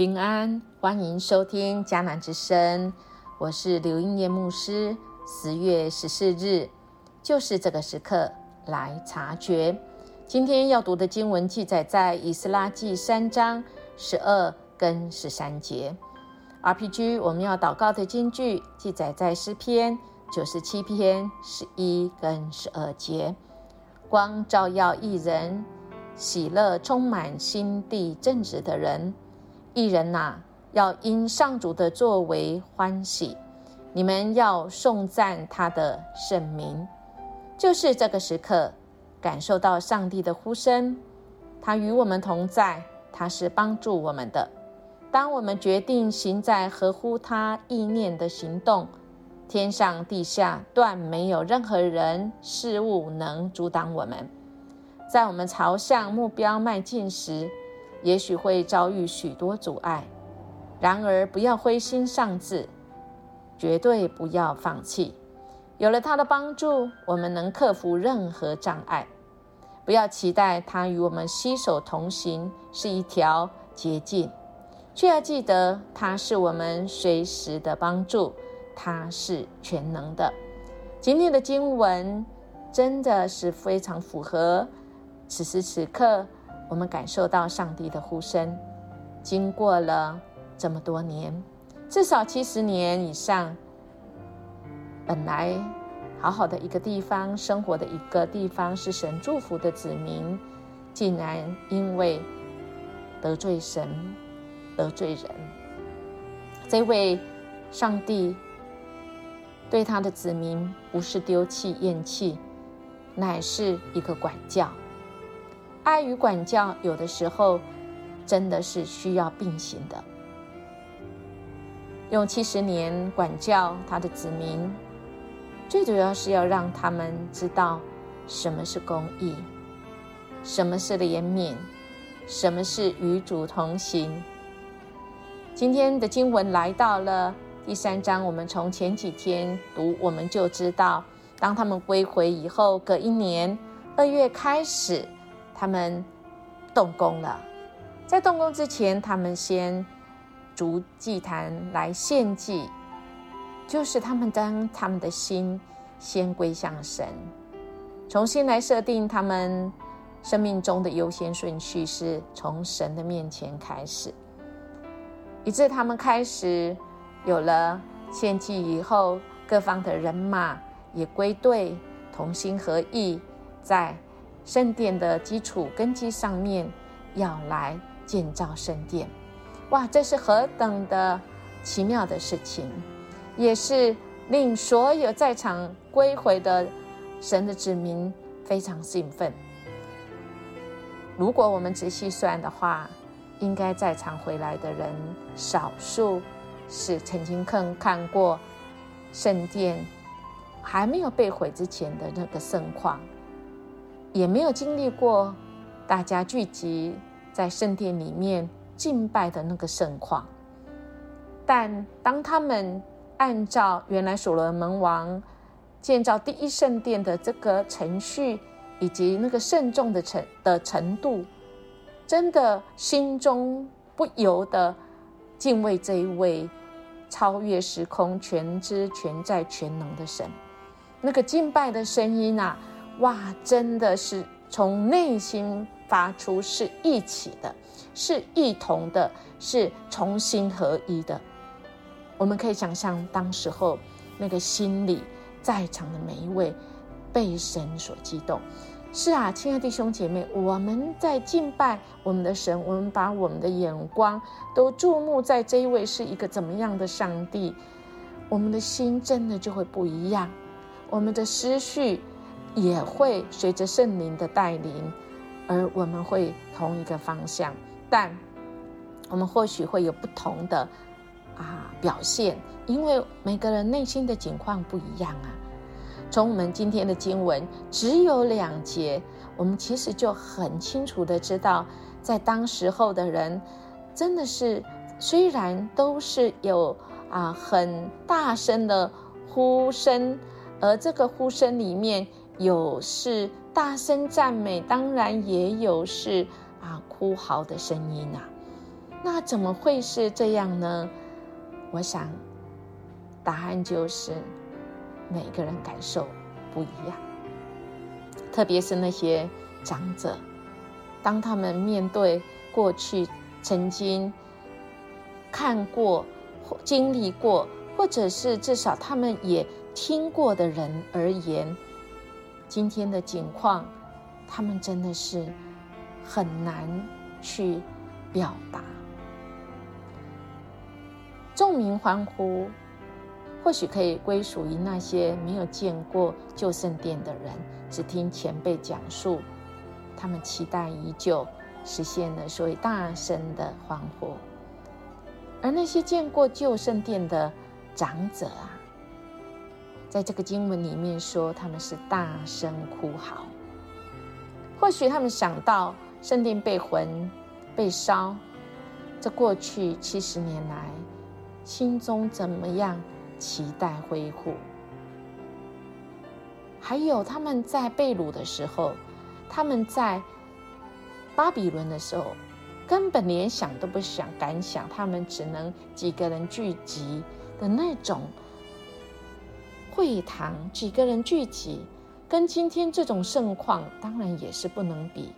平安，欢迎收听迦南之声，我是刘英叶牧师。十月十四日，就是这个时刻来察觉。今天要读的经文记载在以斯拉记三章十二跟十三节。RPG 我们要祷告的经句记载在诗篇九十七篇十一跟十二节。光照耀一人，喜乐充满心地正直的人。一人呐，要因上主的作为欢喜，你们要颂赞他的圣名。就是这个时刻，感受到上帝的呼声，他与我们同在，他是帮助我们的。当我们决定行在合乎他意念的行动，天上地下断没有任何人事物能阻挡我们。在我们朝向目标迈进时。也许会遭遇许多阻碍，然而不要灰心丧志，绝对不要放弃。有了他的帮助，我们能克服任何障碍。不要期待他与我们携手同行是一条捷径，却要记得他是我们随时的帮助，他是全能的。今天的经文真的是非常符合此时此刻。我们感受到上帝的呼声，经过了这么多年，至少七十年以上，本来好好的一个地方，生活的一个地方，是神祝福的子民，竟然因为得罪神、得罪人，这位上帝对他的子民不是丢弃、厌弃，乃是一个管教。爱与管教有的时候真的是需要并行的。用七十年管教他的子民，最主要是要让他们知道什么是公义，什么是怜悯，什么是与主同行。今天的经文来到了第三章，我们从前几天读，我们就知道，当他们归回以后，隔一年二月开始。他们动工了，在动工之前，他们先逐祭坛来献祭，就是他们将他们的心先归向神，重新来设定他们生命中的优先顺序，是从神的面前开始，以致他们开始有了献祭以后，各方的人马也归队，同心合意，在。圣殿的基础根基上面要来建造圣殿，哇，这是何等的奇妙的事情，也是令所有在场归回的神的子民非常兴奋。如果我们仔细算的话，应该在场回来的人少数是曾经看看过圣殿还没有被毁之前的那个盛况。也没有经历过大家聚集在圣殿里面敬拜的那个盛况，但当他们按照原来所罗门王建造第一圣殿的这个程序以及那个慎重的程的程度，真的心中不由得敬畏这一位超越时空、全知全在全能的神，那个敬拜的声音啊！哇，真的是从内心发出，是一起的，是一同的，是重新合一的。我们可以想象，当时候那个心里在场的每一位被神所激动。是啊，亲爱的弟兄姐妹，我们在敬拜我们的神，我们把我们的眼光都注目在这一位是一个怎么样的上帝，我们的心真的就会不一样，我们的思绪。也会随着圣灵的带领，而我们会同一个方向，但我们或许会有不同的啊表现，因为每个人内心的境况不一样啊。从我们今天的经文只有两节，我们其实就很清楚的知道，在当时候的人真的是虽然都是有啊很大声的呼声，而这个呼声里面。有是大声赞美，当然也有是啊哭嚎的声音啊。那怎么会是这样呢？我想，答案就是每个人感受不一样，特别是那些长者，当他们面对过去曾经看过、经历过，或者是至少他们也听过的人而言，今天的景况，他们真的是很难去表达。众民欢呼，或许可以归属于那些没有见过旧圣殿的人，只听前辈讲述，他们期待已久，实现了，所以大声的欢呼。而那些见过旧圣殿的长者啊，在这个经文里面说，他们是大声哭嚎。或许他们想到圣殿被焚、被烧，这过去七十年来。心中怎么样期待恢复？还有他们在被掳的时候，他们在巴比伦的时候，根本连想都不想敢想，他们只能几个人聚集的那种会堂，几个人聚集，跟今天这种盛况当然也是不能比。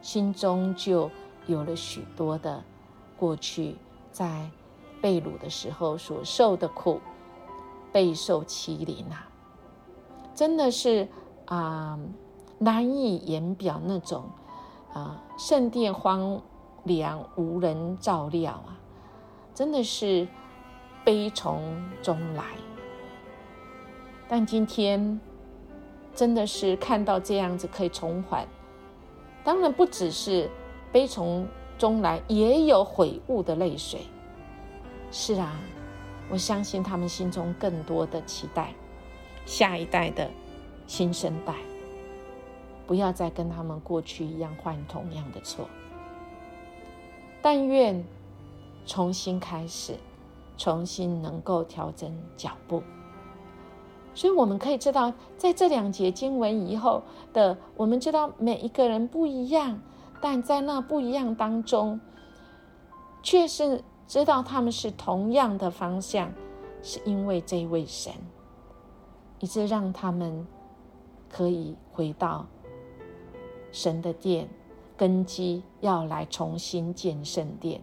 心中就有了许多的过去在。被掳的时候所受的苦，备受欺凌啊，真的是啊难以言表那种啊圣殿荒凉无人照料啊，真的是悲从中来。但今天真的是看到这样子可以重返，当然不只是悲从中来，也有悔悟的泪水。是啊，我相信他们心中更多的期待，下一代的新生代，不要再跟他们过去一样犯同样的错。但愿重新开始，重新能够调整脚步。所以我们可以知道，在这两节经文以后的，我们知道每一个人不一样，但在那不一样当中，却是。知道他们是同样的方向，是因为这位神，以致让他们可以回到神的殿根基，要来重新建圣殿。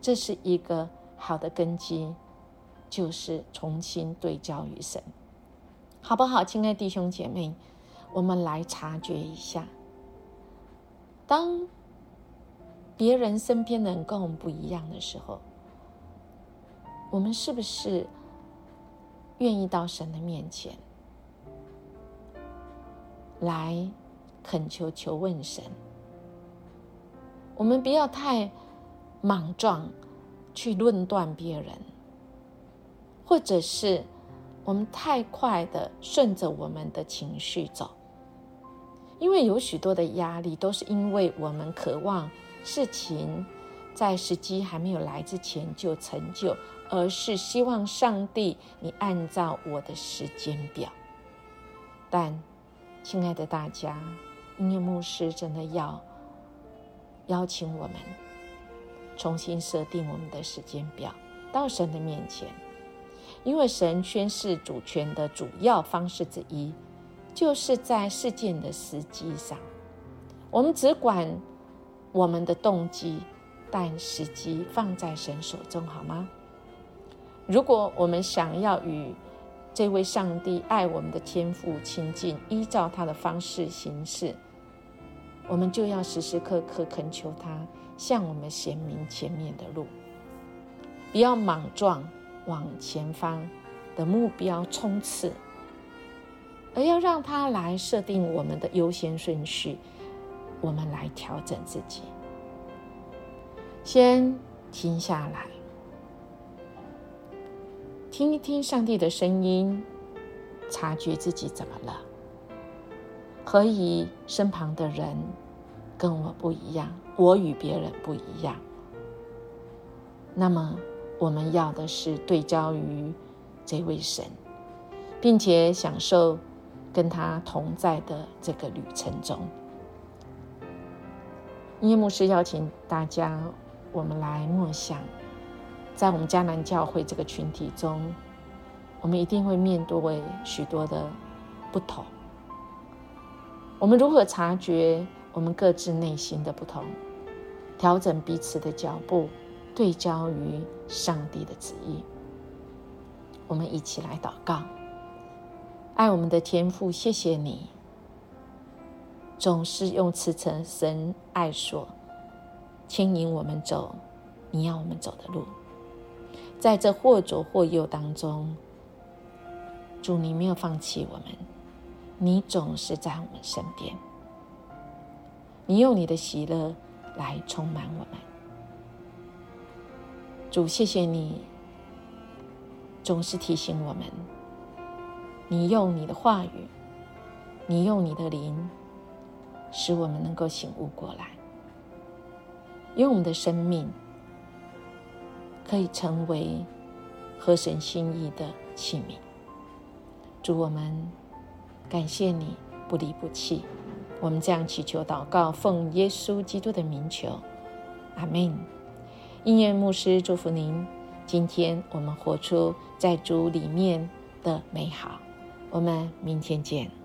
这是一个好的根基，就是重新对焦于神，好不好？亲爱弟兄姐妹，我们来察觉一下，当别人身边的人跟我们不一样的时候。我们是不是愿意到神的面前来恳求、求问神？我们不要太莽撞去论断别人，或者是我们太快的顺着我们的情绪走，因为有许多的压力都是因为我们渴望事情在时机还没有来之前就成就。而是希望上帝，你按照我的时间表。但，亲爱的大家，音乐牧师真的要邀请我们重新设定我们的时间表，到神的面前，因为神宣示主权的主要方式之一，就是在事件的时机上，我们只管我们的动机，但时机放在神手中，好吗？如果我们想要与这位上帝爱我们的天父亲近，依照他的方式行事，我们就要时时刻刻恳求他向我们显明前面的路，不要莽撞往前方的目标冲刺，而要让他来设定我们的优先顺序，我们来调整自己，先停下来。听一听上帝的声音，察觉自己怎么了？何以身旁的人跟我不一样？我与别人不一样。那么，我们要的是对焦于这位神，并且享受跟他同在的这个旅程中。耶牧师邀请大家，我们来默想，在我们迦南教会这个群体中，我们一定会面对许多的不同。我们如何察觉我们各自内心的不同，调整彼此的脚步，对焦于上帝的旨意？我们一起来祷告，爱我们的天父，谢谢你，总是用慈诚神爱所牵引我们走你要我们走的路，在这或左或右当中，主你没有放弃我们，你总是在我们身边，你用你的喜乐来充满我们，主谢谢你。总是提醒我们，你用你的话语，你用你的灵，使我们能够醒悟过来，用我们的生命可以成为合神心意的器皿。祝我们感谢你不离不弃。我们这样祈求祷告，奉耶稣基督的名求，阿门。应愿牧师祝福您。今天我们活出在主里面的美好，我们明天见。